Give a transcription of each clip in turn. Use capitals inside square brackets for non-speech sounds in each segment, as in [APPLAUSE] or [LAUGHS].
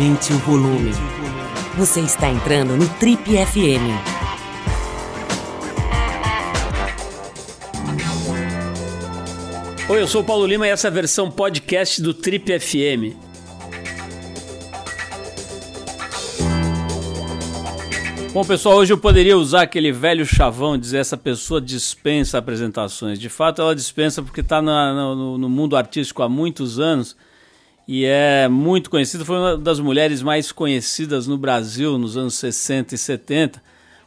Aumente o volume. Você está entrando no Trip FM. Oi, eu sou o Paulo Lima e essa é a versão podcast do Trip FM. Bom, pessoal, hoje eu poderia usar aquele velho chavão dizer essa pessoa dispensa apresentações. De fato, ela dispensa porque está no, no, mundo artístico há muitos anos e é muito conhecida. Foi uma das mulheres mais conhecidas no Brasil nos anos 60 e 70,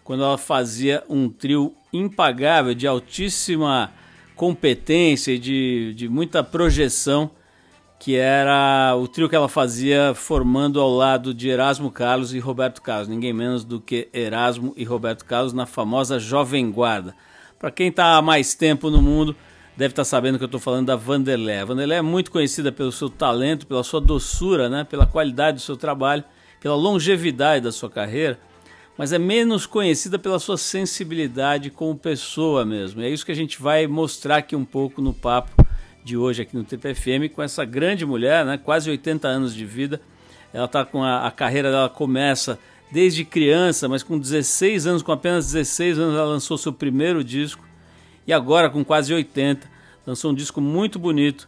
quando ela fazia um trio impagável de altíssima competência e de, de muita projeção que era o trio que ela fazia formando ao lado de Erasmo Carlos e Roberto Carlos, ninguém menos do que Erasmo e Roberto Carlos na famosa Jovem Guarda. Para quem está há mais tempo no mundo, deve estar tá sabendo que eu estou falando da Vanderlé. A Vanderlé é muito conhecida pelo seu talento, pela sua doçura, né, pela qualidade do seu trabalho, pela longevidade da sua carreira, mas é menos conhecida pela sua sensibilidade como pessoa mesmo. E é isso que a gente vai mostrar aqui um pouco no papo de hoje aqui no TPFM com essa grande mulher, né, quase 80 anos de vida. Ela tá com a, a carreira dela começa desde criança, mas com 16 anos, com apenas 16 anos, ela lançou seu primeiro disco. E agora, com quase 80, lançou um disco muito bonito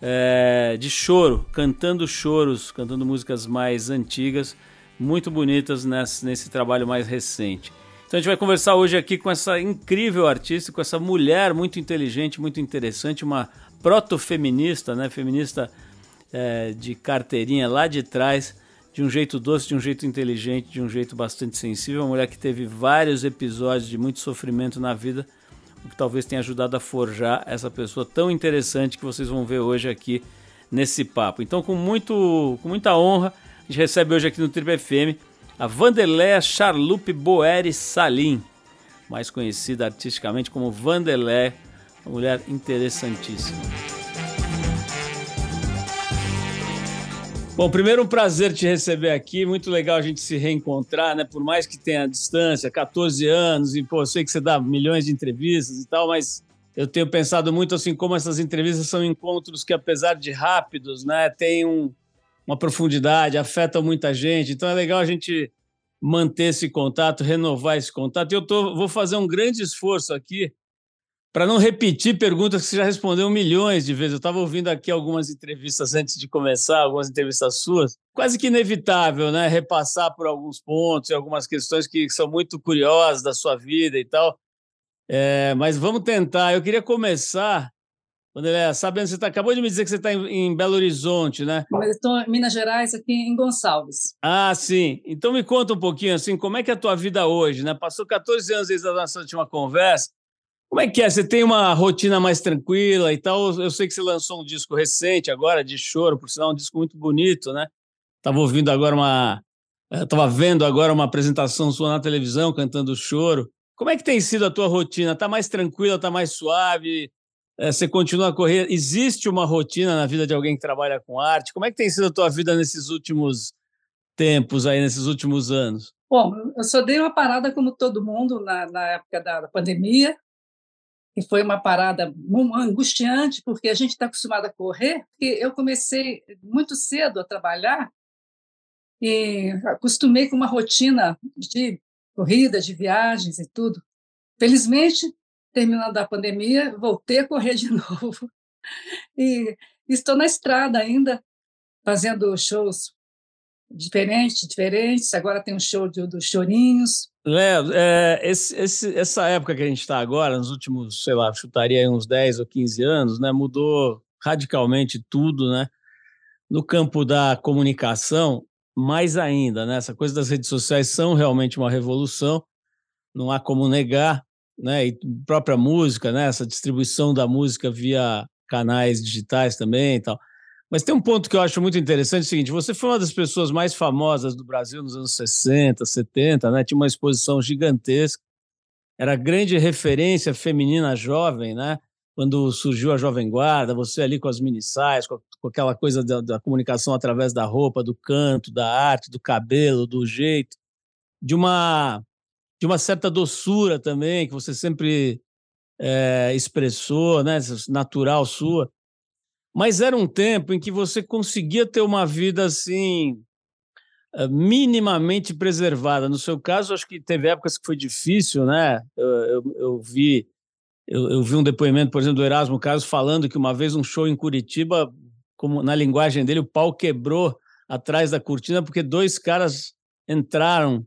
é, de choro, cantando choros, cantando músicas mais antigas, muito bonitas nesse, nesse trabalho mais recente. Então a gente vai conversar hoje aqui com essa incrível artista, com essa mulher muito inteligente, muito interessante, uma proto-feminista, né? Feminista é, de carteirinha lá de trás, de um jeito doce, de um jeito inteligente, de um jeito bastante sensível. Uma mulher que teve vários episódios de muito sofrimento na vida, o que talvez tenha ajudado a forjar essa pessoa tão interessante que vocês vão ver hoje aqui nesse papo. Então, com, muito, com muita honra, a gente recebe hoje aqui no Triple FM a Vanderléa Charlupe Boeri Salim, mais conhecida artisticamente como Vanderléa uma mulher interessantíssima. Bom, primeiro um prazer te receber aqui, muito legal a gente se reencontrar, né? Por mais que tenha distância, 14 anos, e pô, eu sei que você dá milhões de entrevistas e tal, mas eu tenho pensado muito assim como essas entrevistas são encontros que, apesar de rápidos, né, têm um, uma profundidade, afetam muita gente. Então é legal a gente manter esse contato, renovar esse contato. Eu tô, vou fazer um grande esforço aqui para não repetir perguntas que você já respondeu milhões de vezes. Eu estava ouvindo aqui algumas entrevistas antes de começar, algumas entrevistas suas. Quase que inevitável, né? Repassar por alguns pontos e algumas questões que são muito curiosas da sua vida e tal. É, mas vamos tentar. Eu queria começar, Vandeléia, sabendo você tá, acabou de me dizer que você está em, em, Belo Horizonte, né? Mas estou em Minas Gerais, aqui em Gonçalves. Ah, sim. Então me conta um pouquinho assim, como é que é a tua vida hoje, né? Passou 14 anos desde a nossa última conversa. Como é que é? Você tem uma rotina mais tranquila e tal? Eu sei que você lançou um disco recente agora, de choro, por sinal, um disco muito bonito, né? Estava ouvindo agora uma. Estava vendo agora uma apresentação sua na televisão cantando choro. Como é que tem sido a tua rotina? Está mais tranquila, está mais suave? É, você continua a correr? Existe uma rotina na vida de alguém que trabalha com arte? Como é que tem sido a tua vida nesses últimos tempos aí, nesses últimos anos? Bom, eu só dei uma parada como todo mundo na, na época da pandemia, e foi uma parada angustiante, porque a gente está acostumado a correr, porque eu comecei muito cedo a trabalhar e acostumei com uma rotina de corrida, de viagens e tudo. Felizmente, terminando a pandemia, voltei a correr de [LAUGHS] novo. E estou na estrada ainda, fazendo shows diferentes, diferentes. Agora tem um show dos chorinhos, Léo, é, esse, esse, essa época que a gente está agora, nos últimos, sei lá, chutaria uns 10 ou 15 anos, né, mudou radicalmente tudo, né? No campo da comunicação, mais ainda, né? Essa coisa das redes sociais são realmente uma revolução, não há como negar, né? E própria música, né? Essa distribuição da música via canais digitais também e tal. Mas tem um ponto que eu acho muito interessante, é o seguinte, você foi uma das pessoas mais famosas do Brasil nos anos 60, 70, né? Tinha uma exposição gigantesca, era grande referência feminina jovem, né? Quando surgiu a Jovem Guarda, você ali com as minissaias, com, com aquela coisa da, da, comunicação através da roupa, do canto, da arte, do cabelo, do jeito, de uma de uma certa doçura também que você sempre é, expressou, né? Natural sua. Mas era um tempo em que você conseguia ter uma vida assim uh, minimamente preservada. No seu caso, acho que teve épocas que foi difícil, né? Eu, eu, eu vi eu, eu, vi um depoimento, por exemplo, do Erasmo Carlos falando que uma vez um show em Curitiba, como na linguagem dele, o pau quebrou atrás da cortina porque dois caras entraram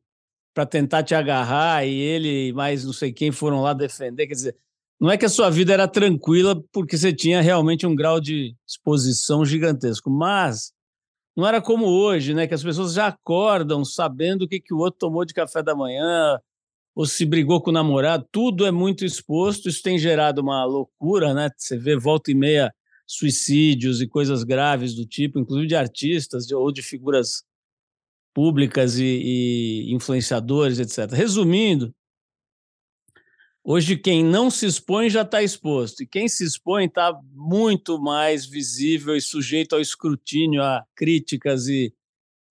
para tentar te agarrar e ele mais não sei quem foram lá defender. Quer dizer, não é que a sua vida era tranquila porque você tinha realmente um grau de exposição gigantesco, mas não era como hoje, né? Que as pessoas já acordam sabendo o que, que o outro tomou de café da manhã, ou se brigou com o namorado, tudo é muito exposto, isso tem gerado uma loucura, né? Você vê volta e meia suicídios e coisas graves do tipo, inclusive de artistas ou de figuras públicas e, e influenciadores, etc. Resumindo, hoje quem não se expõe já está exposto, e quem se expõe está muito mais visível e sujeito ao escrutínio, a críticas e,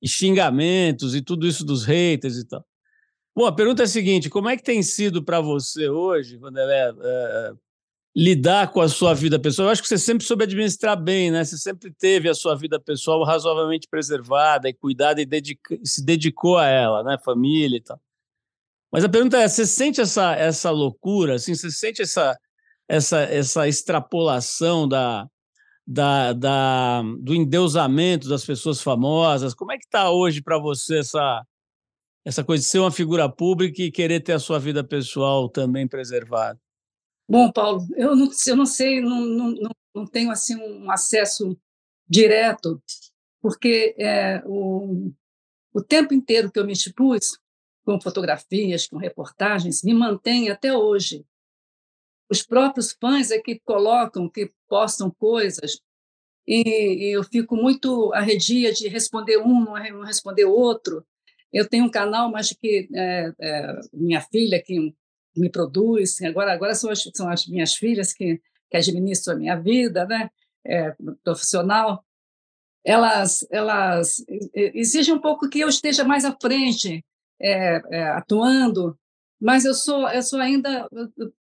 e xingamentos e tudo isso dos haters e tal. Bom, a pergunta é a seguinte: como é que tem sido para você hoje, Vanderlei, é, lidar com a sua vida pessoal? Eu acho que você sempre soube administrar bem, né? Você sempre teve a sua vida pessoal razoavelmente preservada e cuidada e dedica, se dedicou a ela, né? Família e tal. Mas a pergunta é: você sente essa, essa loucura? Assim, você sente essa, essa, essa extrapolação da, da, da, do endeusamento das pessoas famosas? Como é que está hoje para você essa essa coisa de ser uma figura pública e querer ter a sua vida pessoal também preservada? Bom, Paulo, eu não, eu não sei, não, não, não tenho assim um acesso direto, porque é, o, o tempo inteiro que eu me expus com fotografias, com reportagens, me mantém até hoje. Os próprios fãs é que colocam, que postam coisas, e, e eu fico muito arredia de responder um, não responder outro, eu tenho um canal, mas que é, é, minha filha que me produz, agora agora são as, são as minhas filhas que, que administram a minha vida, né, é, profissional. Elas elas exigem um pouco que eu esteja mais à frente, é, é, atuando, mas eu sou eu sou ainda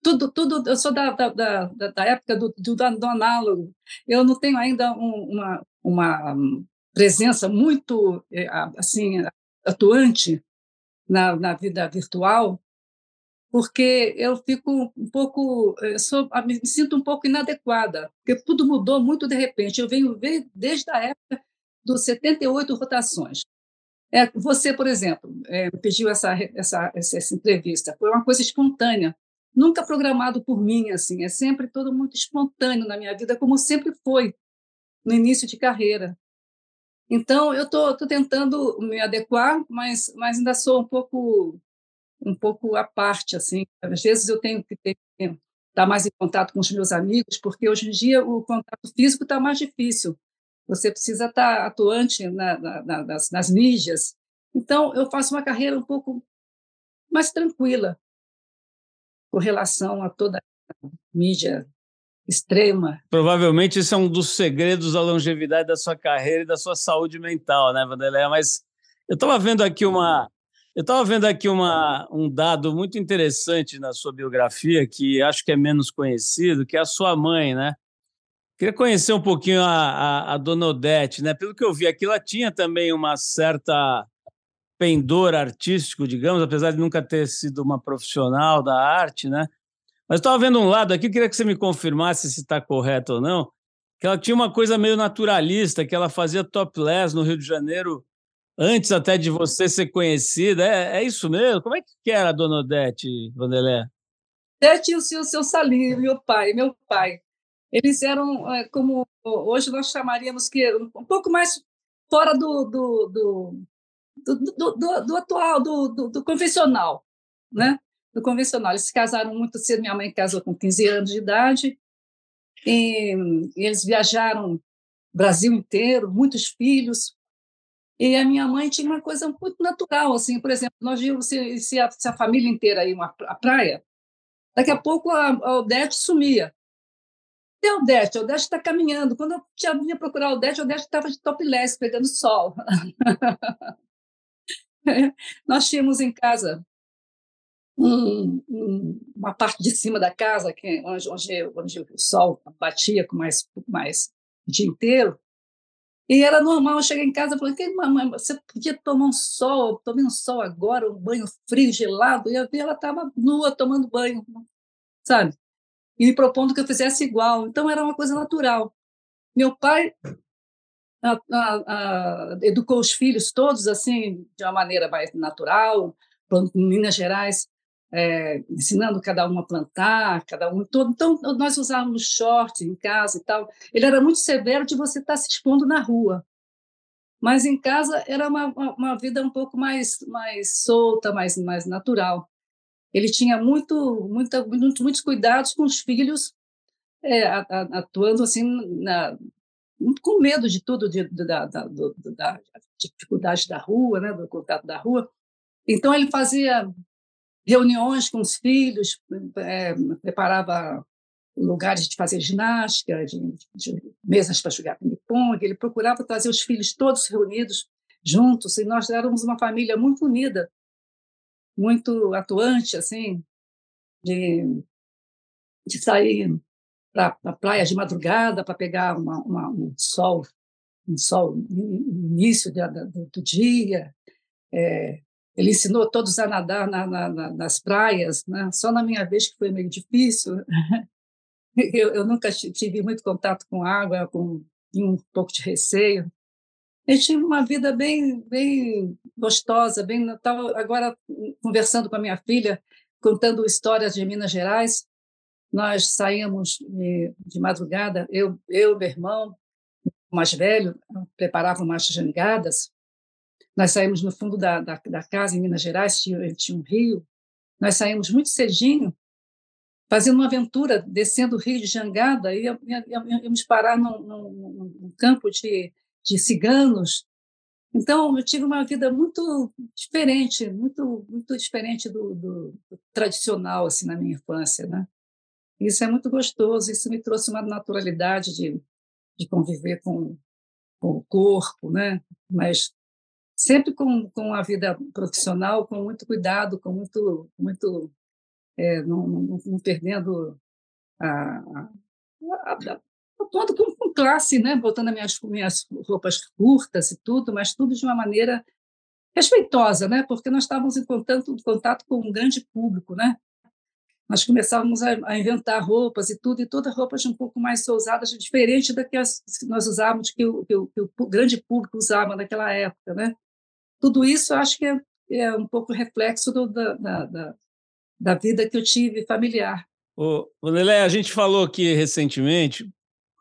tudo tudo eu sou da, da, da, da época do, do, do análogo. Eu não tenho ainda um, uma uma presença muito é, assim atuante na, na vida virtual, porque eu fico um pouco, eu sou, me sinto um pouco inadequada, porque tudo mudou muito de repente. Eu venho ver desde a época dos 78 rotações. É, você, por exemplo, é, pediu essa, essa, essa entrevista, foi uma coisa espontânea, nunca programado por mim, assim, é sempre todo muito espontâneo na minha vida, como sempre foi no início de carreira. Então, eu estou tentando me adequar, mas, mas ainda sou um pouco um pouco à parte. Assim. Às vezes eu tenho que ter, estar mais em contato com os meus amigos, porque hoje em dia o contato físico está mais difícil. Você precisa estar atuante na, na, nas, nas mídias. Então, eu faço uma carreira um pouco mais tranquila com relação a toda a mídia extrema. Provavelmente isso é um dos segredos da longevidade da sua carreira e da sua saúde mental, né, Vanderlei? Mas eu estava vendo aqui uma eu estava vendo aqui uma, um dado muito interessante na sua biografia, que acho que é menos conhecido, que é a sua mãe, né? Queria conhecer um pouquinho a, a, a dona Odete, né? Pelo que eu vi aqui, ela tinha também uma certa pendor artístico, digamos, apesar de nunca ter sido uma profissional da arte, né? Mas estava vendo um lado aqui, queria que você me confirmasse se está correto ou não, que ela tinha uma coisa meio naturalista, que ela fazia topless no Rio de Janeiro antes até de você ser conhecida. É, é isso mesmo? Como é que era a dona Odete, Vandelé? Odete e o seu, seu Salim, meu pai, meu pai. Eles eram, é, como hoje nós chamaríamos, que um pouco mais fora do, do, do, do, do, do atual, do, do, do convencional, né? do convencional. Eles se casaram muito cedo, minha mãe casou com 15 anos de idade, e, e eles viajaram o Brasil inteiro, muitos filhos, e a minha mãe tinha uma coisa muito natural, assim, por exemplo, nós vimos se, se, a, se a família inteira ia à praia, daqui a pouco a, a Odete sumia. E a Odete? A Odete está caminhando. Quando eu tinha, vinha procurar a Odete, a Odete estava de topless, pegando sol. [LAUGHS] nós tínhamos em casa um, um, uma parte de cima da casa, que, onde, onde, onde o sol batia com mais, mais o dia inteiro, E era normal, eu cheguei em casa e que mamãe, você podia tomar um sol, tomei um sol agora, um banho frio, gelado, e eu vi ela estava nua tomando banho, sabe? E me propondo que eu fizesse igual. Então era uma coisa natural. Meu pai a, a, a, educou os filhos todos assim de uma maneira mais natural, em Minas Gerais, é, ensinando cada um a plantar, cada um todo. Então, nós usávamos short em casa e tal. Ele era muito severo de você estar se expondo na rua. Mas em casa era uma, uma vida um pouco mais, mais solta, mais, mais natural. Ele tinha muito, muita, muito, muitos cuidados com os filhos, é, atuando assim na, com medo de tudo, de, da, da, do, da dificuldade da rua, né, do contato da rua. Então, ele fazia reuniões com os filhos, é, preparava lugares de fazer ginástica, de, de mesas para jogar ping-pong. Ele procurava trazer os filhos todos reunidos juntos, e nós éramos uma família muito unida, muito atuante, assim, de, de sair para a praia de madrugada para pegar uma, uma, um sol, um sol no início do, do, dia. É, ele ensinou todos a nadar na, na, nas praias, né? só na minha vez que foi meio difícil. [LAUGHS] Eu, eu nunca tive muito contato com água, com um pouco de receio. Eu tive uma vida bem, bem gostosa, bem. Estava agora conversando com a minha filha, contando histórias de Minas Gerais. Nós saímos de, de madrugada, eu, eu, meu irmão, mais velho, preparava umas jangadas. Nós saímos no fundo da, da, da casa, em Minas Gerais, tinha, tinha um rio. Nós saímos muito cedinho, fazendo uma aventura, descendo o rio de jangada, e íamos parar num, num, num campo de, de ciganos. Então, eu tive uma vida muito diferente, muito muito diferente do, do, do tradicional assim na minha infância, né? Isso é muito gostoso, isso me trouxe uma naturalidade de, de conviver com, com o corpo, né? mas sempre com, com a vida profissional, com muito cuidado, com muito, muito é, não, não, não, perdendo a, a, a, atuando com, classe, né? botando as minhas, minhas roupas curtas e tudo, mas tudo de uma maneira respeitosa, né? porque nós estávamos em contato, contato com um grande público, né? nós começávamos a, a, inventar roupas e tudo, e todas roupas um pouco mais ousadas, diferente da que nós usávamos, que o, que, o, que o, grande público usava naquela época. Né? Tudo isso, acho que é, é um pouco reflexo do, da, da, da, vida que eu tive familiar. Ô, Lelé, a gente falou aqui recentemente,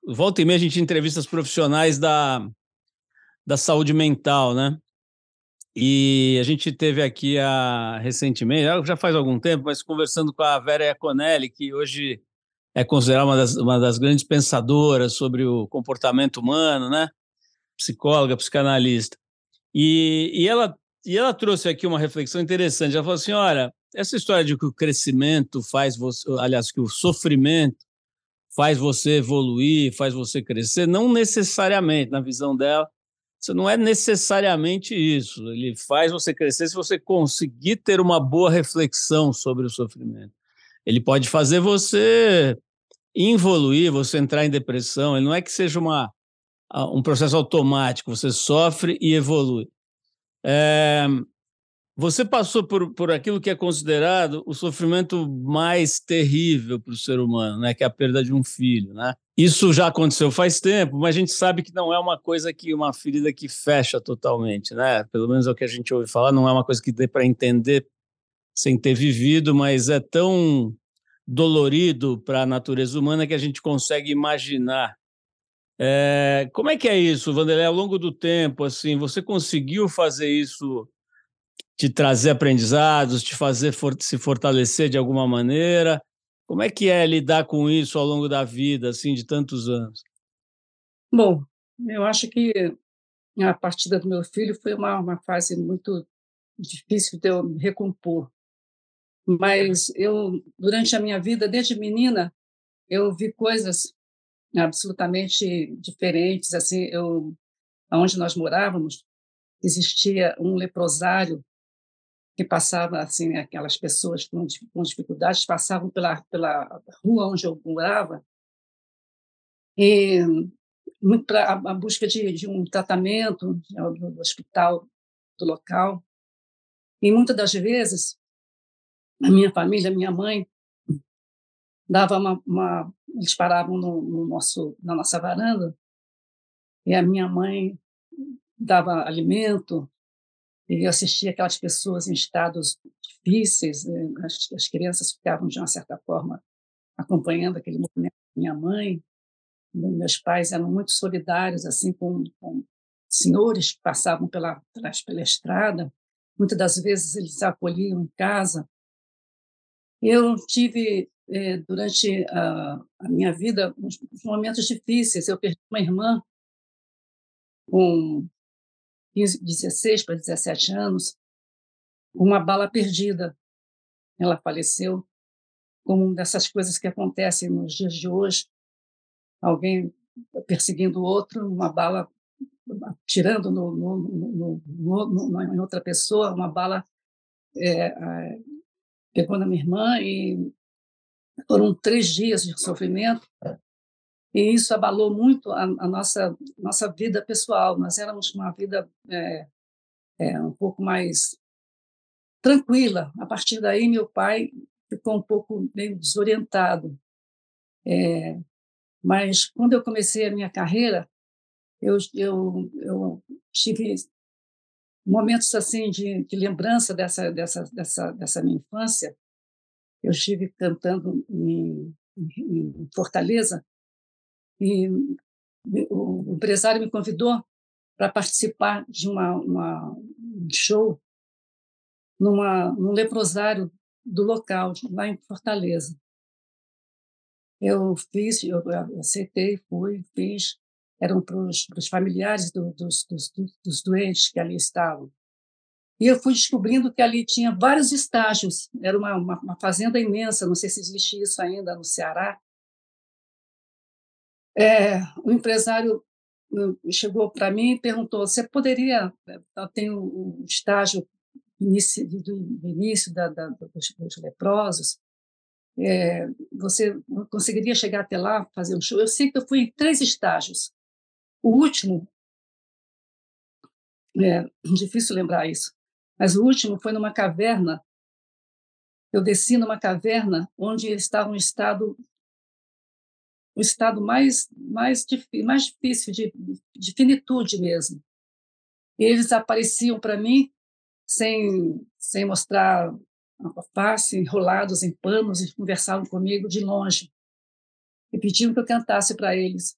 volta e meia a gente entrevista os profissionais da, da saúde mental, né? E a gente teve aqui a, recentemente, já faz algum tempo, mas conversando com a Vera Iaconelli, que hoje é considerada uma das, uma das grandes pensadoras sobre o comportamento humano, né? Psicóloga, psicanalista. E, e, ela, e ela trouxe aqui uma reflexão interessante. Ela falou assim: olha, essa história de que o crescimento faz você, aliás, que o sofrimento faz você evoluir, faz você crescer, não necessariamente, na visão dela, isso não é necessariamente isso. Ele faz você crescer se você conseguir ter uma boa reflexão sobre o sofrimento. Ele pode fazer você evoluir, você entrar em depressão. Ele não é que seja uma, um processo automático, você sofre e evolui. É, você passou por, por aquilo que é considerado o sofrimento mais terrível para o ser humano, né? que é a perda de um filho. Né? Isso já aconteceu faz tempo, mas a gente sabe que não é uma coisa que uma ferida que fecha totalmente. Né? Pelo menos é o que a gente ouve falar, não é uma coisa que dê para entender sem ter vivido, mas é tão dolorido para a natureza humana que a gente consegue imaginar. É, como é que é isso, Vanderlei? Ao longo do tempo, assim, você conseguiu fazer isso te trazer aprendizados, te fazer for se fortalecer de alguma maneira? Como é que é lidar com isso ao longo da vida, assim, de tantos anos? Bom, eu acho que a partida do meu filho foi uma, uma fase muito difícil de eu recompor. Mas eu, durante a minha vida, desde menina, eu vi coisas absolutamente diferentes. Assim, eu, onde nós morávamos, existia um leprosário que passava assim aquelas pessoas com, com dificuldades passavam pela pela rua onde eu morava e muito para a, busca de, de, um tratamento no, no hospital do local. E muitas das vezes, a minha família, a minha mãe, dava uma, uma eles paravam no, no, nosso na nossa varanda e a minha mãe dava alimento e eu assistia aquelas pessoas em estados difíceis as, as crianças ficavam de uma certa forma acompanhando aquele movimento minha mãe meus pais eram muito solidários assim com, com senhores que passavam pela, pela, pela estrada. Muitas das vezes eles acolhiam em casa. Eu tive, eh, durante a, a, minha vida, uns, momentos difíceis. Eu perdi uma irmã com 15, 16 para 17 anos, uma bala perdida. Ela faleceu, como uma dessas coisas que acontecem nos dias de hoje alguém perseguindo o outro, uma bala tirando no, no, no, em outra pessoa, uma bala é, pegou na minha irmã e foram três dias de sofrimento e isso abalou muito a, a nossa nossa vida pessoal. Nós éramos uma vida é, é, um pouco mais tranquila. A partir daí, meu pai ficou um pouco meio desorientado. É, mas quando eu comecei a minha carreira, eu, eu, eu tive momentos assim de, de lembrança dessa, dessa, dessa, dessa minha infância. Eu estive cantando em, em Fortaleza e o empresário me convidou para participar de uma, uma, um show numa, num leprosário do local, lá em Fortaleza. Eu fiz, eu aceitei, fui, fiz. Eram para os familiares do, dos, dos, dos doentes que ali estavam. E eu fui descobrindo que ali tinha vários estágios. Era uma, uma, uma fazenda imensa, não sei se existe isso ainda no Ceará. É, empresário hum, chegou para mim e perguntou: você poderia. Eu tenho o estágio início, do, início da, da, dos, dos leprosos, é, você conseguiria chegar até lá, fazer um show? Eu sei que eu fui em três estágios. O último, é difícil lembrar isso, mas o último foi numa caverna. Eu desci numa caverna onde estava um estado um estado mais mais mais difícil de, de finitude mesmo. E eles apareciam para mim sem sem mostrar face, enrolados em panos, e conversavam comigo de longe e pediam que eu cantasse para eles.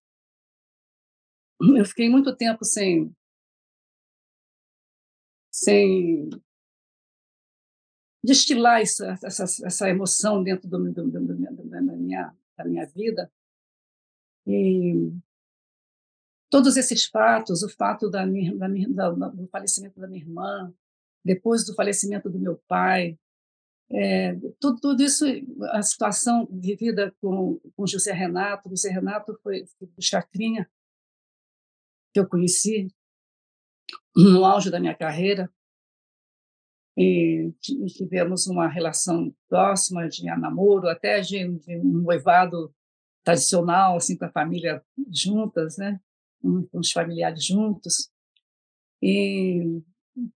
Eu fiquei muito tempo sem sem destilar essa, essa, essa emoção dentro do, do, do, da, minha, da minha vida. E todos esses fatos, o fato da minha, da minha, do falecimento da minha irmã, depois do falecimento do meu pai, é, tudo, tudo, isso, a situação vivida com, com José Renato, José Renato foi do Chacrinha, que eu conheci no auge da minha carreira, e tivemos uma relação próxima de namoro, até de, de um noivado tradicional, assim, com a família juntas, né? com os familiares juntos. E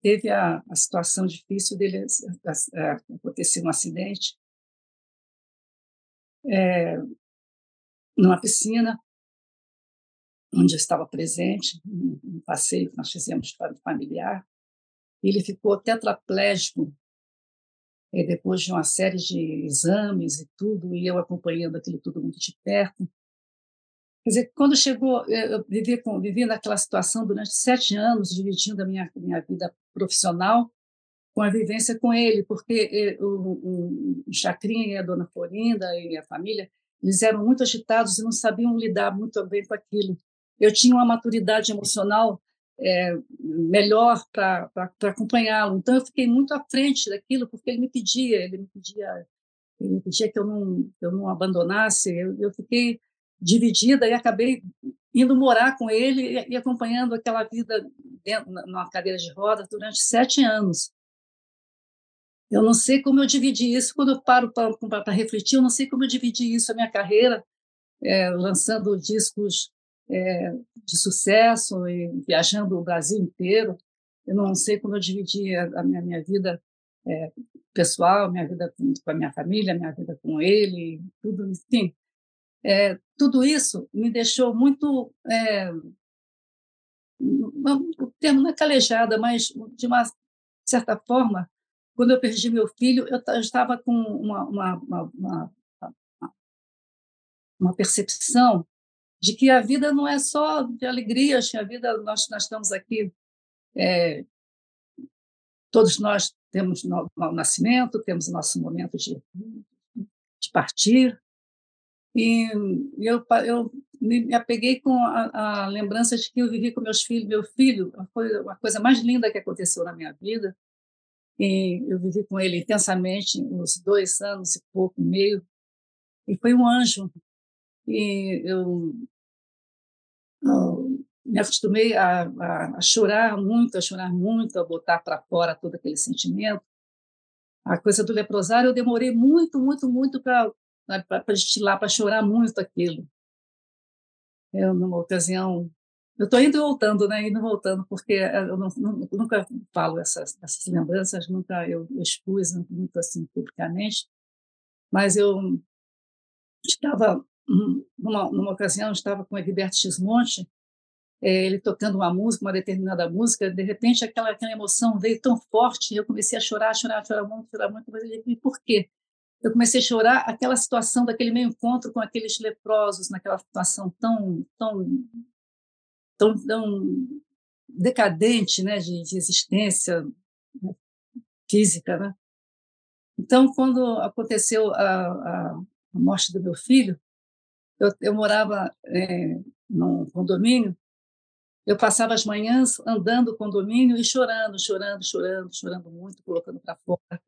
teve a, a situação difícil dele a, a, acontecer um acidente é, numa piscina onde eu estava presente, um passeio que nós fizemos familiar. Ele ficou tetraplégico e depois de uma série de exames e tudo, e eu acompanhando aquilo tudo muito de perto. Quer dizer, quando chegou, eh, eu vivi, com, vivi naquela situação durante sete anos, dividindo a minha, minha vida profissional com a vivência com ele, porque eh, o, o Chacrinha e a dona Florinda e a família, eles eram muito agitados e não sabiam lidar muito bem com aquilo. Eu tinha uma maturidade emocional é, melhor para acompanhá-lo, então eu fiquei muito à frente daquilo, porque ele me pedia, ele me pedia, ele me pedia que eu não, eu não abandonasse, eu, eu fiquei dividida e acabei indo morar com ele e, acompanhando aquela vida dentro, numa cadeira de rodas durante sete anos. Eu não sei como eu dividi isso, quando eu paro para refletir, eu não sei como eu dividi isso, a minha carreira, é, lançando discos é, de sucesso e viajando o Brasil inteiro. Eu não sei como eu dividi a, minha, minha vida é, pessoal, minha vida com, com, a minha família, minha vida com ele, tudo, enfim. É, tudo isso me deixou muito, é, o termo não é calejada, mas de uma certa forma, quando eu perdi meu filho, eu, eu estava com uma, uma, uma, uma, percepção de que a vida não é só de alegrias, a vida, nós, nós estamos aqui, é, todos nós temos no, no nascimento, temos o nosso momento de, de partir, e eu, eu me apeguei com a, a, lembrança de que eu vivi com meus filhos. Meu filho foi a coisa mais linda que aconteceu na minha vida. E eu vivi com ele intensamente uns dois anos e pouco, meio. E foi um anjo. E eu, eu me acostumei a, a, a, chorar muito, a chorar muito, a botar para fora todo aquele sentimento. A coisa do leprosário, eu demorei muito, muito, muito para destilar, para chorar muito aquilo. Eu, numa ocasião, eu estou indo e voltando, né? Indo e voltando, porque eu não, nunca falo essas, essas lembranças, nunca eu, eu expus muito assim publicamente, mas eu estava numa, numa ocasião estava com Egberto Xmonte, é, ele tocando uma música, uma determinada música, de repente aquela, aquela emoção veio tão forte, e eu comecei a chorar, chorar, chorar muito, chorar muito, mas ele disse, por quê? Eu comecei a chorar aquela situação daquele meu encontro com aqueles leprosos, naquela situação tão, tão, tão, tão decadente, né, de, de existência física, né? Então, quando aconteceu a, a, a morte do meu filho, eu, eu morava é, num condomínio, eu passava as manhãs andando o condomínio e chorando, chorando, chorando, chorando muito, colocando para fora,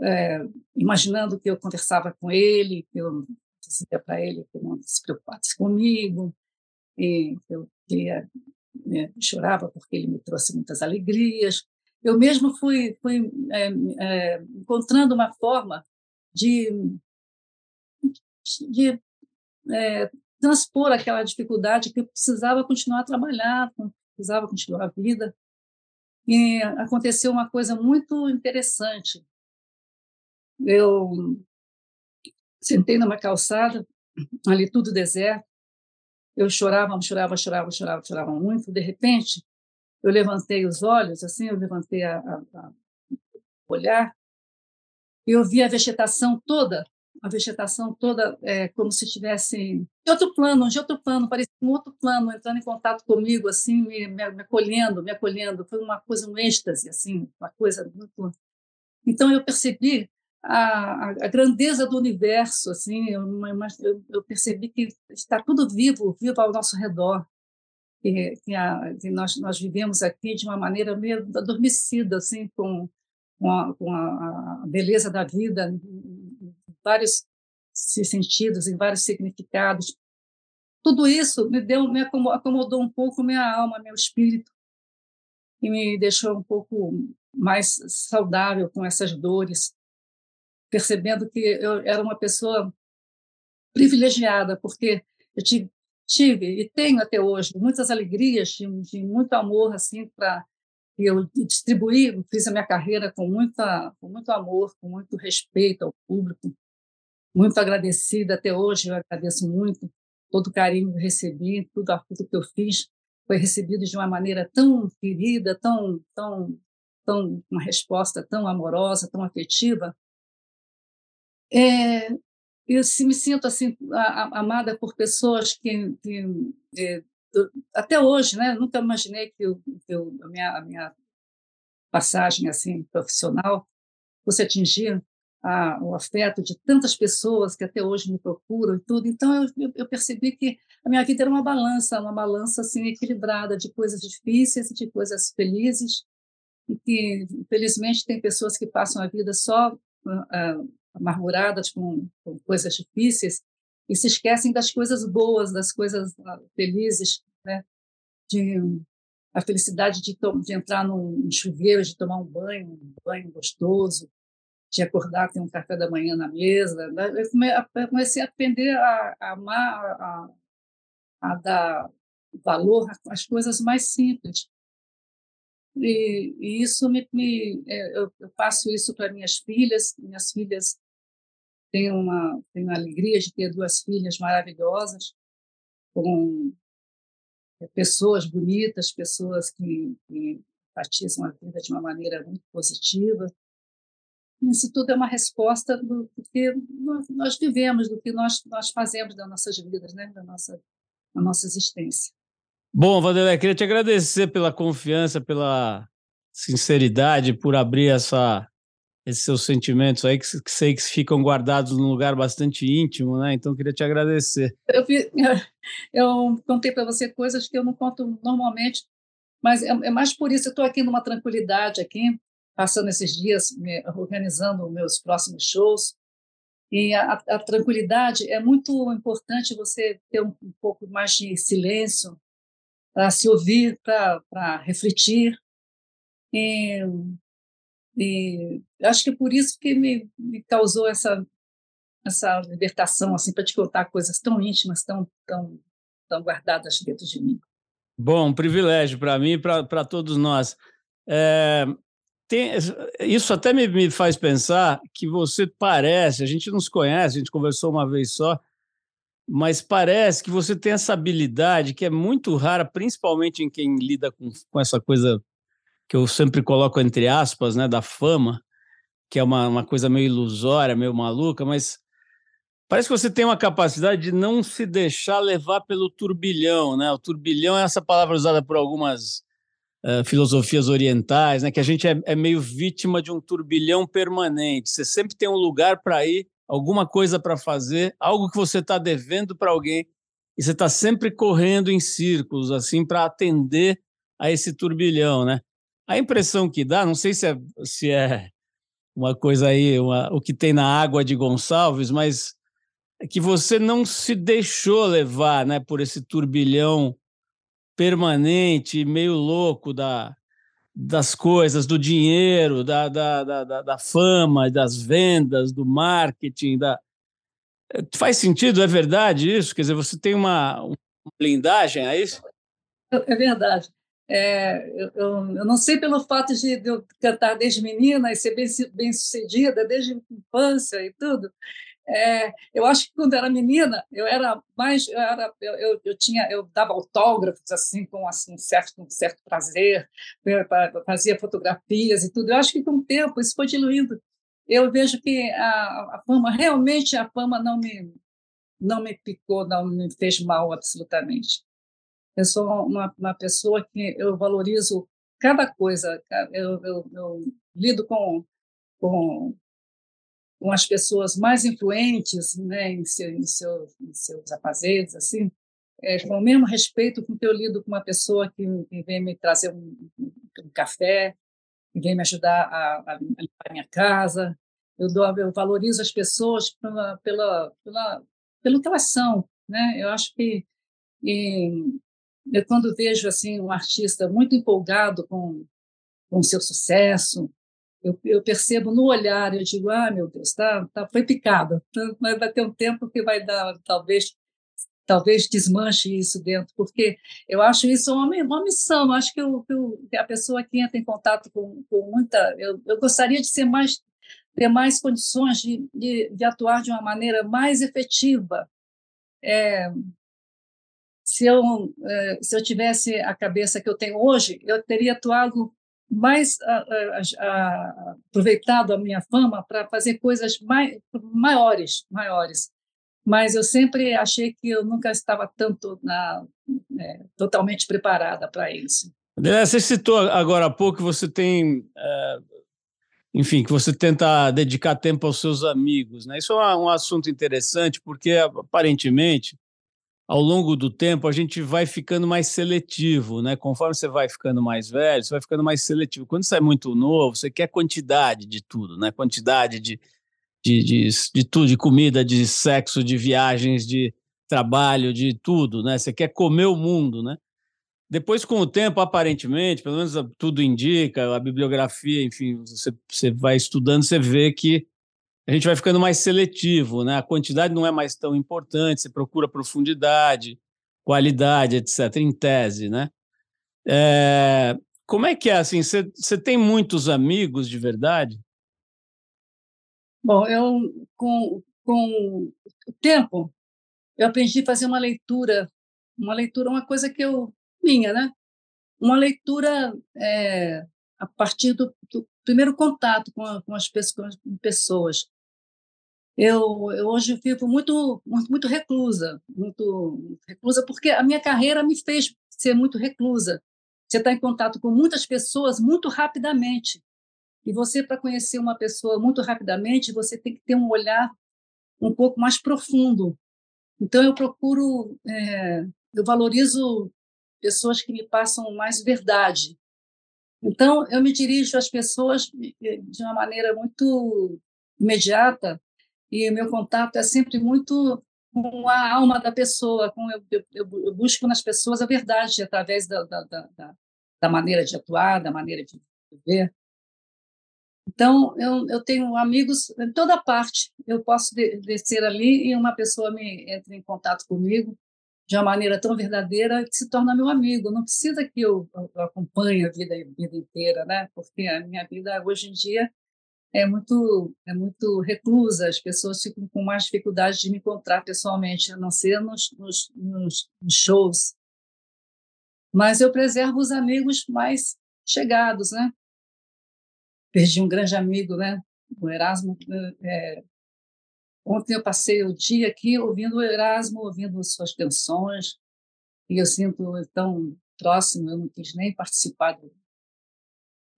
é, imaginando que eu conversava com ele, que eu dizia para ele que não se preocupasse comigo, e eu queria, né, chorava porque ele me trouxe muitas alegrias. Eu mesmo fui, fui é, é, encontrando uma forma de, de é, transpor aquela dificuldade que eu precisava continuar a trabalhar, precisava continuar a vida. E aconteceu uma coisa muito interessante. Eu sentei numa calçada, ali tudo deserto. Eu chorava, chorava, chorava, chorava, chorava muito. De repente, eu levantei os olhos, assim, eu levantei a olhar, e eu vi a vegetação toda a vegetação toda é, como se estivesse em outro plano, de outro plano, parecia um outro plano, entrando em contato comigo, assim, me, me, me acolhendo, me acolhendo. Foi uma coisa, um êxtase, assim, uma coisa muito... Então, eu percebi a, a, grandeza do universo, assim, eu, eu, eu, percebi que está tudo vivo, vivo ao nosso redor, que, que, a, que nós, nós vivemos aqui de uma maneira meio adormecida, assim, com, com, a, com a beleza da vida, vários sentidos, em vários significados. Tudo isso me deu, me acomodou um pouco minha alma, meu espírito, e me deixou um pouco mais saudável com essas dores, percebendo que eu era uma pessoa privilegiada, porque eu tive, tive e tenho até hoje muitas alegrias, de, de muito amor assim para eu distribuí, fiz a minha carreira com muita, com muito amor, com muito respeito ao público, muito agradecida até hoje, eu agradeço muito todo o carinho que recebi, tudo aquilo que eu fiz foi recebido de uma maneira tão querida, tão, tão, tão uma resposta tão amorosa, tão afetiva. É, eu me sinto assim amada por pessoas que, que é, até hoje, né? Nunca imaginei que, eu, que eu, a, minha, a minha passagem assim profissional fosse atingir a, o afeto de tantas pessoas que até hoje me procuram e tudo. Então eu, eu, percebi que a minha vida era uma balança, uma balança assim equilibrada de coisas difíceis e de coisas felizes e que felizmente tem pessoas que passam a vida só uh, amarguradas com, com coisas difíceis e se esquecem das coisas boas, das coisas uh, felizes, né? De a felicidade de, de entrar num chuveiro, de tomar um banho, um banho gostoso, de acordar, ter um café da manhã na mesa. Né? Eu comecei a aprender a, amar, a, a dar valor às coisas mais simples. E, e isso me, me é, eu, eu, passo isso para minhas filhas. Minhas filhas têm uma tenho a alegria de ter duas filhas maravilhosas com é, pessoas bonitas, pessoas que, que enfatizam a vida de uma maneira muito positiva. Isso tudo é uma resposta do, do que nós, nós, vivemos, do que nós, nós fazemos das nossas vidas, né? da, nossa, da nossa existência. Bom, Vanderlei, queria te agradecer pela confiança, pela sinceridade, por abrir essa, esses seus sentimentos aí, que, que sei que ficam guardados num lugar bastante íntimo, né? Então, queria te agradecer. Eu, [LAUGHS] eu contei para você coisas que eu não conto normalmente, mas é, é mais por isso, eu estou aqui numa tranquilidade aqui, passando esses dias me, organizando meus próximos shows. E a, a, tranquilidade é muito importante você ter um, um pouco mais de silêncio para se ouvir, para refletir. E, e acho que é por isso que me, me causou essa essa libertação assim para te contar coisas tão íntimas, tão tão tão guardadas dentro de mim. Bom, um privilégio para mim e para todos nós. É, tem, isso até me, me faz pensar que você parece, a gente não se conhece, a gente conversou uma vez só, mas parece que você tem essa habilidade que é muito rara, principalmente em quem lida com, com essa coisa que eu sempre coloco entre aspas, né, da fama, que é uma, uma coisa meio ilusória, meio maluca, mas parece que você tem uma capacidade de não se deixar levar pelo turbilhão, né? O turbilhão é essa palavra usada por algumas uh, filosofias orientais, né, que a gente é, é, meio vítima de um turbilhão permanente. Você sempre tem um lugar para ir, alguma coisa para fazer, algo que você está devendo para alguém, e você está sempre correndo em círculos, assim, para atender a esse turbilhão, né? A impressão que dá, não sei se é, se é uma coisa aí, uma, o que tem na água de Gonçalves, mas é que você não se deixou levar né, por esse turbilhão permanente, meio louco da, das coisas, do dinheiro, da, da, da, da fama, das vendas, do marketing. Da... Eh, faz sentido? É verdade isso? Quer dizer, você tem uma, uma blindagem a isso? É verdade. É, eu, eu, não sei pelo fato de, eu cantar desde menina e ser bem, bem sucedida desde infância e tudo, é, eu acho que quando era menina, eu era mais, eu, era, eu, eu, tinha, eu dava autógrafos assim com assim, um certo, um certo prazer, fazia fotografias e tudo. Eu acho que com o tempo isso foi diluindo. Eu vejo que a, a fama realmente a fama não me não me picou, não me fez mal absolutamente. Eu sou uma, uma pessoa que eu valorizo cada coisa. Eu, eu, eu lido com com com as pessoas mais influentes né, em, seu, em, seu, em seus afazeres, assim, é, com o mesmo respeito com que eu lido com uma pessoa que, que vem me trazer um, um, café, que vem me ajudar a, a, limpar minha casa. Eu, dou, eu valorizo as pessoas pela, pela, pela, pelo que elas são. Né? Eu acho que e, eu, quando vejo assim um artista muito empolgado com com seu sucesso, eu, eu, percebo no olhar, eu digo, ah, meu Deus, tá, tá, foi picada, mas vai ter um tempo que vai dar, talvez, talvez desmanche isso dentro, porque eu acho isso uma, uma missão, eu acho que, eu, que, a pessoa que entra em contato com, com muita, eu, eu gostaria de ser mais, ter mais condições de, de, de atuar de uma maneira mais efetiva, é, se eu, é, se eu tivesse a cabeça que eu tenho hoje, eu teria atuado mais aproveitado a minha fama para fazer coisas mai, maiores, maiores. Mas eu sempre achei que eu nunca estava tanto na, é, totalmente preparada para isso. Você citou agora há pouco que você tem, é, enfim, que você tenta dedicar tempo aos seus amigos, né? Isso é um assunto interessante porque aparentemente ao longo do tempo, a gente vai ficando mais seletivo, né? Conforme você vai ficando mais velho, você vai ficando mais seletivo. Quando você é muito novo, você quer quantidade de tudo, né? Quantidade de, de, de, de tudo, de comida, de sexo, de viagens, de trabalho, de tudo, né? Você quer comer o mundo, né? Depois, com o tempo, aparentemente, pelo menos tudo indica, a bibliografia, enfim, você, você vai estudando, você vê que a gente vai ficando mais seletivo, né? A quantidade não é mais tão importante, você procura profundidade, qualidade, etc., em tese, né? É, como é que é assim? Você tem muitos amigos de verdade? Bom, eu com, com o tempo eu aprendi a fazer uma leitura, uma leitura, uma coisa que eu minha, né? Uma leitura é, a partir do, do, primeiro contato com, a, com as pessoas, pessoas. Eu, eu hoje vivo muito, muito, reclusa, muito reclusa, porque a minha carreira me fez ser muito reclusa. Você está em contato com muitas pessoas muito rapidamente. E você, para conhecer uma pessoa muito rapidamente, você tem que ter um olhar um pouco mais profundo. Então, eu procuro, é, eu valorizo pessoas que me passam mais verdade. Então, eu me dirijo às pessoas de uma maneira muito imediata e o meu contato é sempre muito com a alma da pessoa, com eu, eu, eu busco nas pessoas a verdade através da, da, da, da maneira de atuar, da maneira de viver. Então, eu, eu tenho amigos em toda parte. Eu posso descer ali e uma pessoa me entra em contato comigo de uma maneira tão verdadeira que se torna meu amigo. Não precisa que eu, eu acompanhe a vida, a vida inteira, né? Porque a minha vida hoje em dia é muito é muito reclusa. As pessoas ficam com mais dificuldade de me encontrar pessoalmente, a não ser nos, nos, nos shows. Mas eu preservo os amigos mais chegados, né? perdi um grande amigo, né? O Erasmo. É, ontem eu passei o dia aqui ouvindo o Erasmo, ouvindo suas canções, e eu sinto tão próximo, eu não quis nem participar do,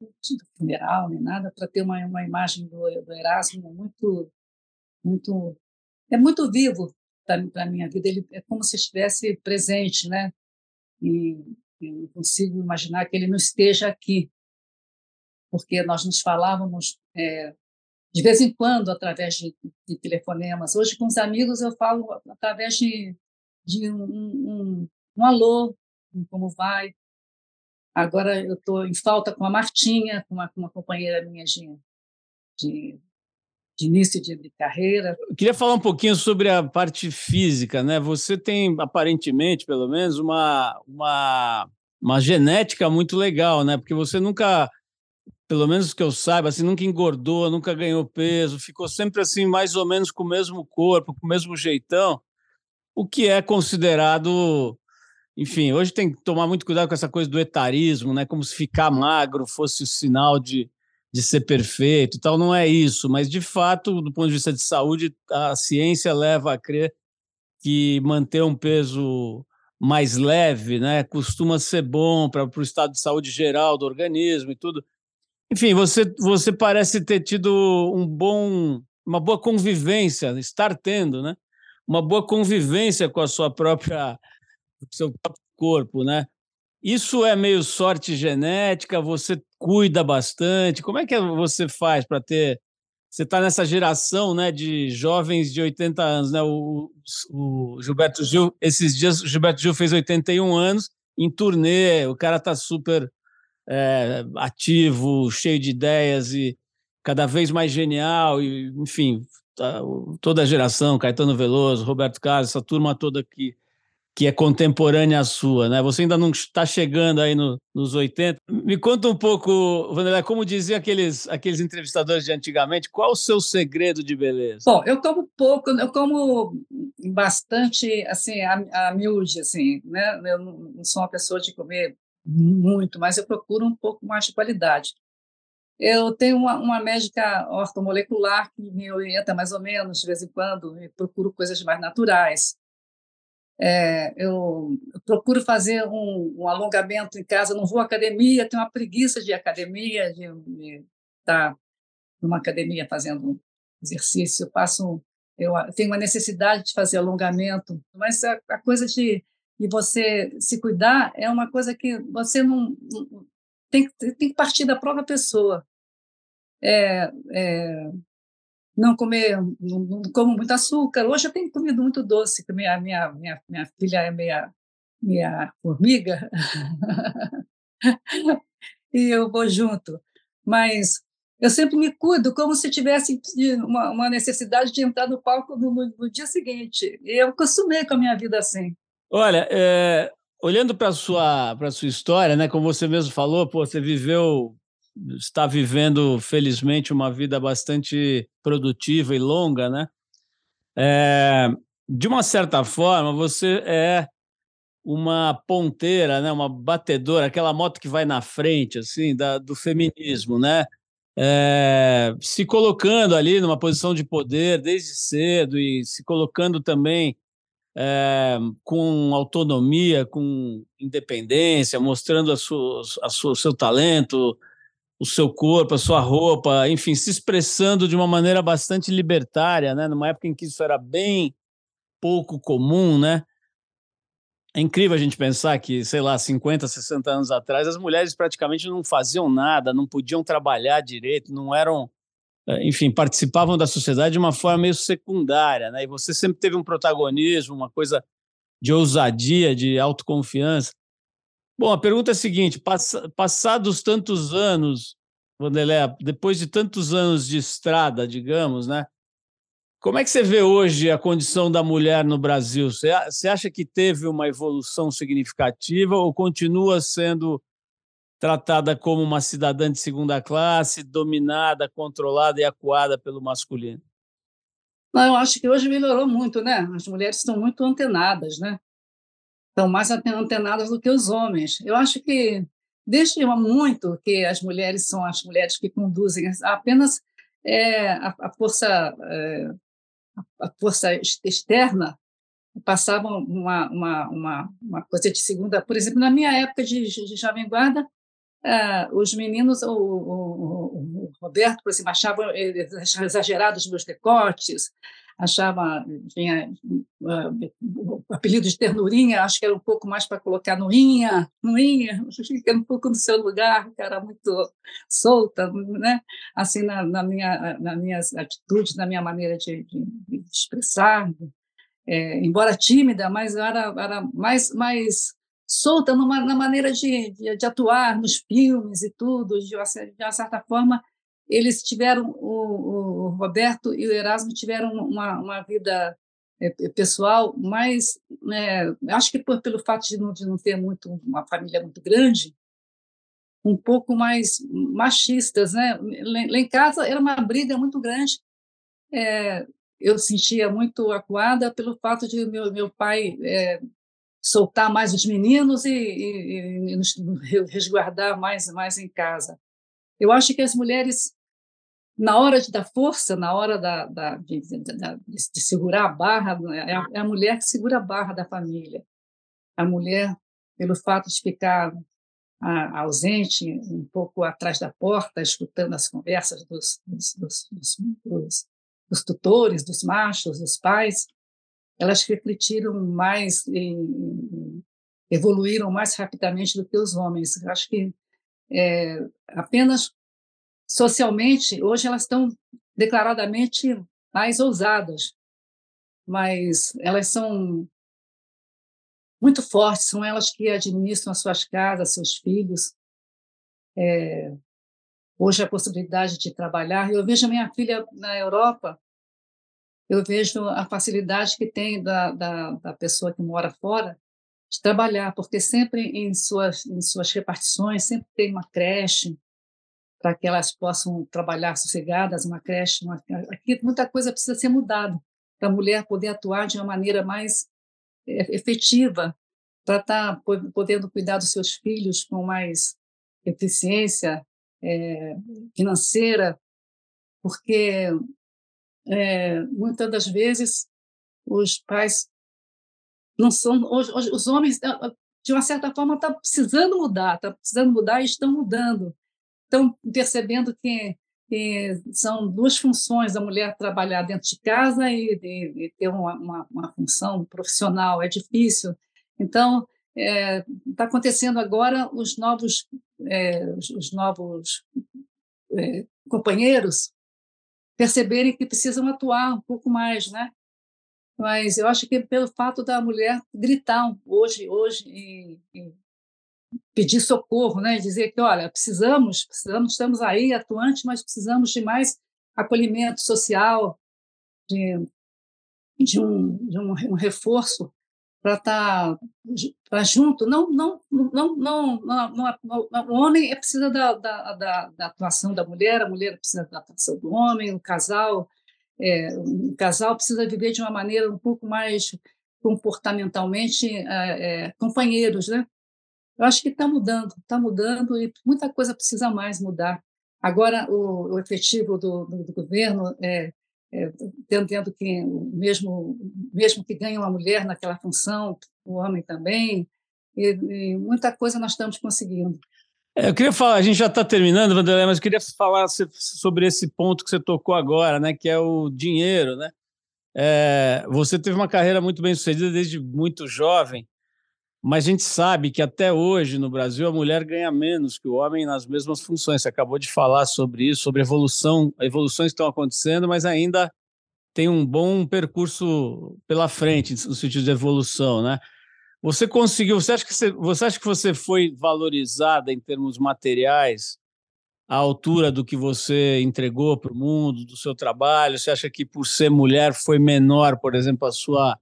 do funeral, nem nada, para ter uma, uma imagem do, do Erasmo muito, muito. É muito vivo para a minha vida, ele é como se estivesse presente, né? E eu consigo imaginar que ele não esteja aqui, porque nós nos falávamos é, de vez em quando através de, de, telefonemas. Hoje, com os amigos, eu falo através de, de um, um, um alô, como vai. Agora eu estou em falta com a Martinha, com uma, com uma companheira minha de, de, de início de, carreira. Eu queria falar um pouquinho sobre a parte física, né? Você tem aparentemente, pelo menos, uma, uma, uma genética muito legal, né? Porque você nunca pelo menos que eu saiba, assim, nunca engordou, nunca ganhou peso, ficou sempre assim, mais ou menos com o mesmo corpo, com o mesmo jeitão, o que é considerado. Enfim, hoje tem que tomar muito cuidado com essa coisa do etarismo, né? Como se ficar magro fosse o sinal de, de ser perfeito e tal. Não é isso, mas de fato, do ponto de vista de saúde, a ciência leva a crer que manter um peso mais leve, né, costuma ser bom para o estado de saúde geral do organismo e tudo. Enfim, você, você parece ter tido um bom, uma boa convivência, estar tendo, né? Uma boa convivência com a sua própria, seu próprio corpo, né? Isso é meio sorte genética, você cuida bastante. Como é que você faz para ter. Você está nessa geração né, de jovens de 80 anos, né? O, o Gilberto Gil, esses dias, o Gilberto Gil fez 81 anos em turnê, o cara está super é, ativo, cheio de ideias e cada vez mais genial, e, enfim, tá, toda a geração, Caetano Veloso, Roberto Carlos, essa turma toda que, que é contemporânea à sua, né? Você ainda não está chegando aí no, nos 80. Me conta um pouco, Vanderlei, como diziam aqueles, aqueles entrevistadores de antigamente, qual o seu segredo de beleza? Bom, eu como pouco, eu como bastante, assim, a, a miúde, assim, né? Eu não sou uma pessoa de comer muito, mas eu procuro um pouco mais de qualidade. Eu tenho uma, uma médica ortomolecular que me orienta mais ou menos de vez em quando, e procuro coisas mais naturais. É, eu, eu, procuro fazer um, um, alongamento em casa, não vou à academia, tenho uma preguiça de academia, de, de estar numa academia fazendo exercício. Eu passo, eu tenho uma necessidade de fazer alongamento, mas a, a coisa de e você se cuidar é uma coisa que você não, tem, tem que partir da própria pessoa. É, é, não comer, não, não, como muito açúcar. Hoje eu tenho comido muito doce, que minha, minha, minha, minha filha é meia, minha formiga, [LAUGHS] e eu vou junto. Mas eu sempre me cuido como se tivesse uma, uma necessidade de entrar no palco no, no, dia seguinte. E eu acostumei com a minha vida assim. Olha, é, olhando para a sua, sua história, né, como você mesmo falou, pô, você viveu, está vivendo, felizmente, uma vida bastante produtiva e longa, né? É, de uma certa forma, você é uma ponteira, né, uma batedora, aquela moto que vai na frente, assim, da, do feminismo, né? É, se colocando ali numa posição de poder desde cedo e se colocando também é, com autonomia, com independência, mostrando a sua, a sua, o seu talento, o seu corpo, a sua roupa, enfim, se expressando de uma maneira bastante libertária, né? Numa época em que isso era bem pouco comum, né? É incrível a gente pensar que, sei lá, 50, 60 anos atrás, as mulheres praticamente não faziam nada, não podiam trabalhar direito, não eram, eh, enfim, participavam da sociedade de uma forma meio secundária, né? E você sempre teve um protagonismo, uma coisa de ousadia, de autoconfiança. Bom, a pergunta é a seguinte: passados tantos anos, Vandelé, depois de tantos anos de estrada, digamos, né? Como é que você vê hoje a condição da mulher no Brasil? Você acha que teve uma evolução significativa ou continua sendo tratada como uma cidadã de segunda classe, dominada, controlada e acuada pelo masculino? Não, eu acho que hoje melhorou muito, né? As mulheres estão muito antenadas, né? Estão mais antenadas do que os homens. Eu acho que desde muito que as mulheres são as mulheres que conduzem apenas é, a, a, força é, a força externa passava uma, uma, uma, uma, coisa de segunda. Por exemplo, na minha época de, de Jovem Guarda, uh, os meninos, o, o, o, Roberto, por exemplo, achavam exagerados os meus decotes, achava tinha uh, apelido de ternurinha, acho que era um pouco mais para colocar noinha, noinha, fica [LAUGHS] um pouco no seu lugar, era muito solta, né? Assim na, na minha nas minhas atitudes, na minha maneira de, de, de expressar, é, embora tímida, mas era, era mais mais solta numa, na maneira de, de, de, atuar nos filmes e tudo, de uma, de uma certa forma eles tiveram, o, o Roberto e o Erasmo tiveram uma, uma vida é, pessoal mais, né, acho que por, pelo fato de não, de não ter muito uma família muito grande, um pouco mais machistas, né? Lá em casa era uma briga muito grande. É, eu sentia muito acuada pelo fato de meu meu pai é, soltar mais os meninos e, e, e, nos resguardar mais mais em casa. Eu acho que as mulheres na hora de dar força, na hora da, da, de, de, de, segurar a barra, é a, é a, mulher que segura a barra da família. A mulher, pelo fato de ficar a, ausente, um pouco atrás da porta, escutando as conversas dos, dos, dos, dos, dos tutores, dos machos, dos pais, elas refletiram mais e evoluíram mais rapidamente do que os homens. Acho que é, apenas socialmente, hoje elas estão declaradamente mais ousadas, mas elas são muito fortes, são elas que administram as suas casas, seus filhos. É, hoje a possibilidade de trabalhar. Eu vejo a minha filha na Europa, eu vejo a facilidade que tem da, da, da pessoa que mora fora de trabalhar, porque sempre em suas, em suas repartições, sempre tem uma creche, para que elas possam trabalhar sossegadas, uma creche, uma... aqui muita coisa precisa ser mudada para a mulher poder atuar de uma maneira mais é, efetiva, para estar tá podendo cuidar dos seus filhos com mais eficiência é, financeira, porque é, muitas das vezes os pais não são os, os homens de uma certa forma estão tá precisando mudar, está precisando mudar e estão mudando estão percebendo que, são duas funções a mulher trabalhar dentro de casa e, e, e ter uma, uma, uma, função profissional é difícil. Então está é, tá acontecendo agora os novos é, os, os, novos é, companheiros perceberem que precisam atuar um pouco mais né? Mas eu acho que pelo fato da mulher gritar hoje hoje e, e pedir socorro, né? dizer que, olha, precisamos, precisamos, estamos aí atuantes, mas precisamos de mais acolhimento social, de, de, um, de um, um reforço para estar tá, junto. Não, não, não, não, o homem precisa da, da, da, da, atuação da mulher, a mulher precisa da atuação do homem, o casal, é, o casal precisa viver de uma maneira um pouco mais comportamentalmente é, é, companheiros, né? Eu acho que está mudando, está mudando e muita coisa precisa mais mudar. Agora, o, o efetivo do, do, do governo é é, entendendo que mesmo mesmo que ganhe uma mulher naquela função, o homem também, e, e muita coisa nós estamos conseguindo. É, eu queria falar, a gente já está terminando, Vanderlei, mas eu queria falar sobre esse ponto que você tocou agora, né, que é o dinheiro, né? É, você teve uma carreira muito bem sucedida desde muito jovem, mas a gente sabe que até hoje no Brasil a mulher ganha menos que o homem nas mesmas funções. Você acabou de falar sobre isso, sobre evolução, evoluções que estão acontecendo, mas ainda tem um bom percurso pela frente no sentido de evolução, né? Você conseguiu? Você acha que você, você acha que você foi valorizada em termos materiais à altura do que você entregou para o mundo, do seu trabalho? Você acha que por ser mulher foi menor, por exemplo, a sua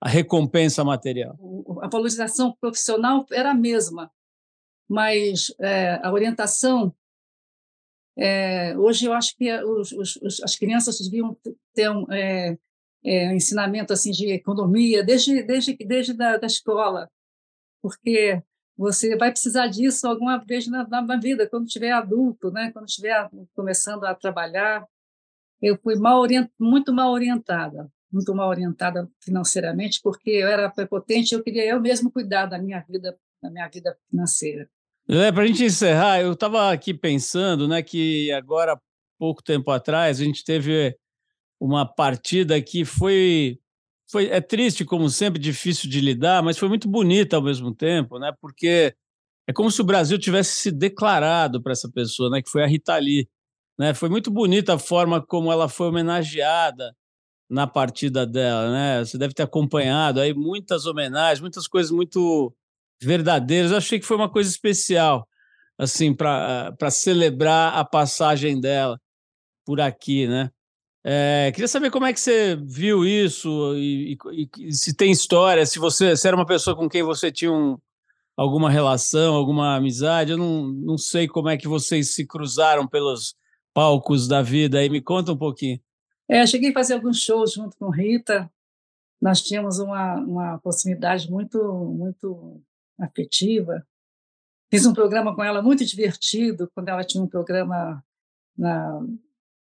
a recompensa material? A valorização profissional era a mesma, mas é, a orientação. É, hoje eu acho que os, os, as crianças deviam ter um é, é, ensinamento assim de economia desde desde desde da, da escola, porque você vai precisar disso alguma vez na, na vida, quando tiver adulto, né? quando estiver começando a trabalhar. Eu fui mal orient, muito mal orientada muito mal orientada financeiramente, porque eu era prepotente, eu queria eu mesmo cuidar da minha vida, da minha vida financeira. É, Para a gente encerrar, eu estava aqui pensando, né, que agora pouco tempo atrás a gente teve uma partida que foi foi é triste como sempre, difícil de lidar, mas foi muito bonita ao mesmo tempo, né? Porque é como se o Brasil tivesse se declarado para essa pessoa, né? Que foi a Rita Lee, né? Foi muito bonita a forma como ela foi homenageada, na partida dela, né? Você deve ter acompanhado aí muitas homenagens, muitas coisas muito verdadeiras. Eu achei que foi uma coisa especial, assim, para celebrar a passagem dela por aqui, né? É, queria saber como é que você viu isso e, e, e, se tem história, se você se era uma pessoa com quem você tinha um, alguma relação, alguma amizade. Eu não, não sei como é que vocês se cruzaram pelos palcos da vida. Aí me conta um pouquinho. É, cheguei a fazer alguns shows junto com Rita. Nós tínhamos uma, uma proximidade muito, muito afetiva. Fiz um programa com ela muito divertido, quando ela tinha um programa na,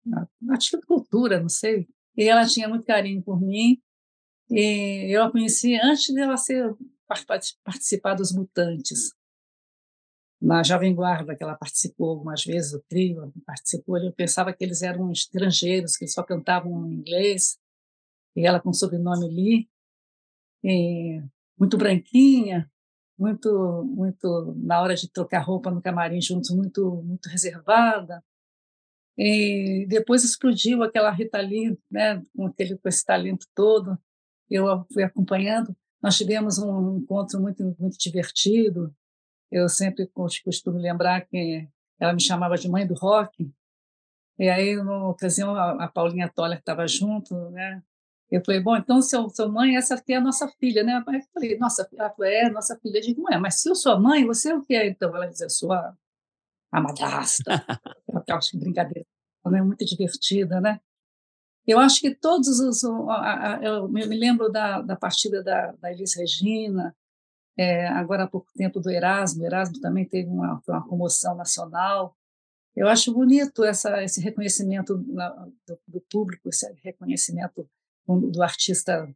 na, na cultura, não sei. E ela tinha muito carinho por mim. E eu a conheci antes dela ser participar dos Mutantes na Jovem Guarda, que ela participou algumas vezes, o trio participou, eu pensava que eles eram estrangeiros, que só cantavam em inglês, e ela com o sobrenome Lee, muito branquinha, muito, muito na hora de trocar roupa no camarim juntos, muito, muito reservada. E depois explodiu aquela Rita Lee, né, com, aquele, com esse talento todo. Eu fui acompanhando. Nós tivemos um encontro muito, muito divertido. Eu sempre costumo lembrar que ela me chamava de mãe do rock. E aí, numa ocasião, a, Paulinha Toller estava junto, né? Eu falei, bom, então, seu, sua mãe, essa aqui é a nossa filha, né? Eu falei, nossa, ela é nossa filha. Eu digo, não é, mas se eu sou a mãe, você é o que é? Então, ela dizia, eu sou a, a madrasta. [LAUGHS] brincadeira. Ela é muito divertida, né? Eu acho que todos os... Eu me lembro da, da partida da, da Elis Regina, é, agora há pouco tempo do Erasmo, o Erasmo também teve uma, uma comoção nacional. Eu acho bonito essa, esse reconhecimento do, do, público, esse reconhecimento do, do, artista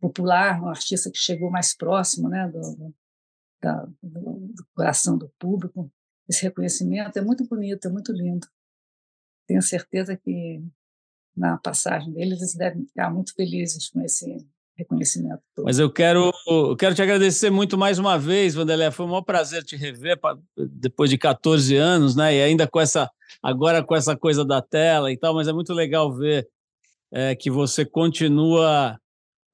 popular, um artista que chegou mais próximo né, do, da, do coração do público. Esse reconhecimento é muito bonito, é muito lindo. Tenho certeza que na passagem deles eles devem ficar muito felizes com esse reconhecimento. Todo. Mas eu quero, eu quero te agradecer muito mais uma vez, Vanderlé. Foi um maior prazer te rever pra, depois de 14 anos, né? E ainda com essa, agora com essa coisa da tela e tal, mas é muito legal ver é, que você continua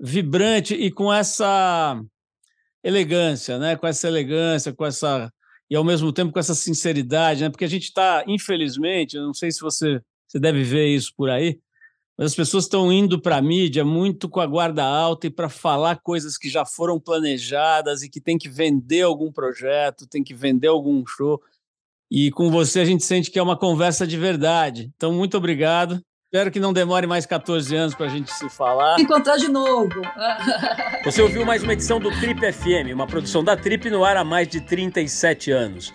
vibrante e com essa elegância, né? Com essa elegância, com essa e ao mesmo tempo com essa sinceridade, né? Porque a gente está, infelizmente, não sei se você, você deve ver isso por aí, Mas as pessoas estão indo para a mídia muito com a guarda alta e para falar coisas que já foram planejadas e que tem que vender algum projeto, tem que vender algum show. E com você a gente sente que é uma conversa de verdade. Então, muito obrigado. Espero que não demore mais 14 anos para a gente se falar. Encontrar de novo. Você ouviu mais uma edição do Trip FM, uma produção da Trip no ar há mais de 37 anos.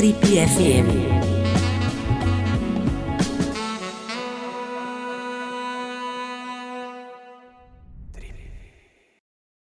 Trip FM.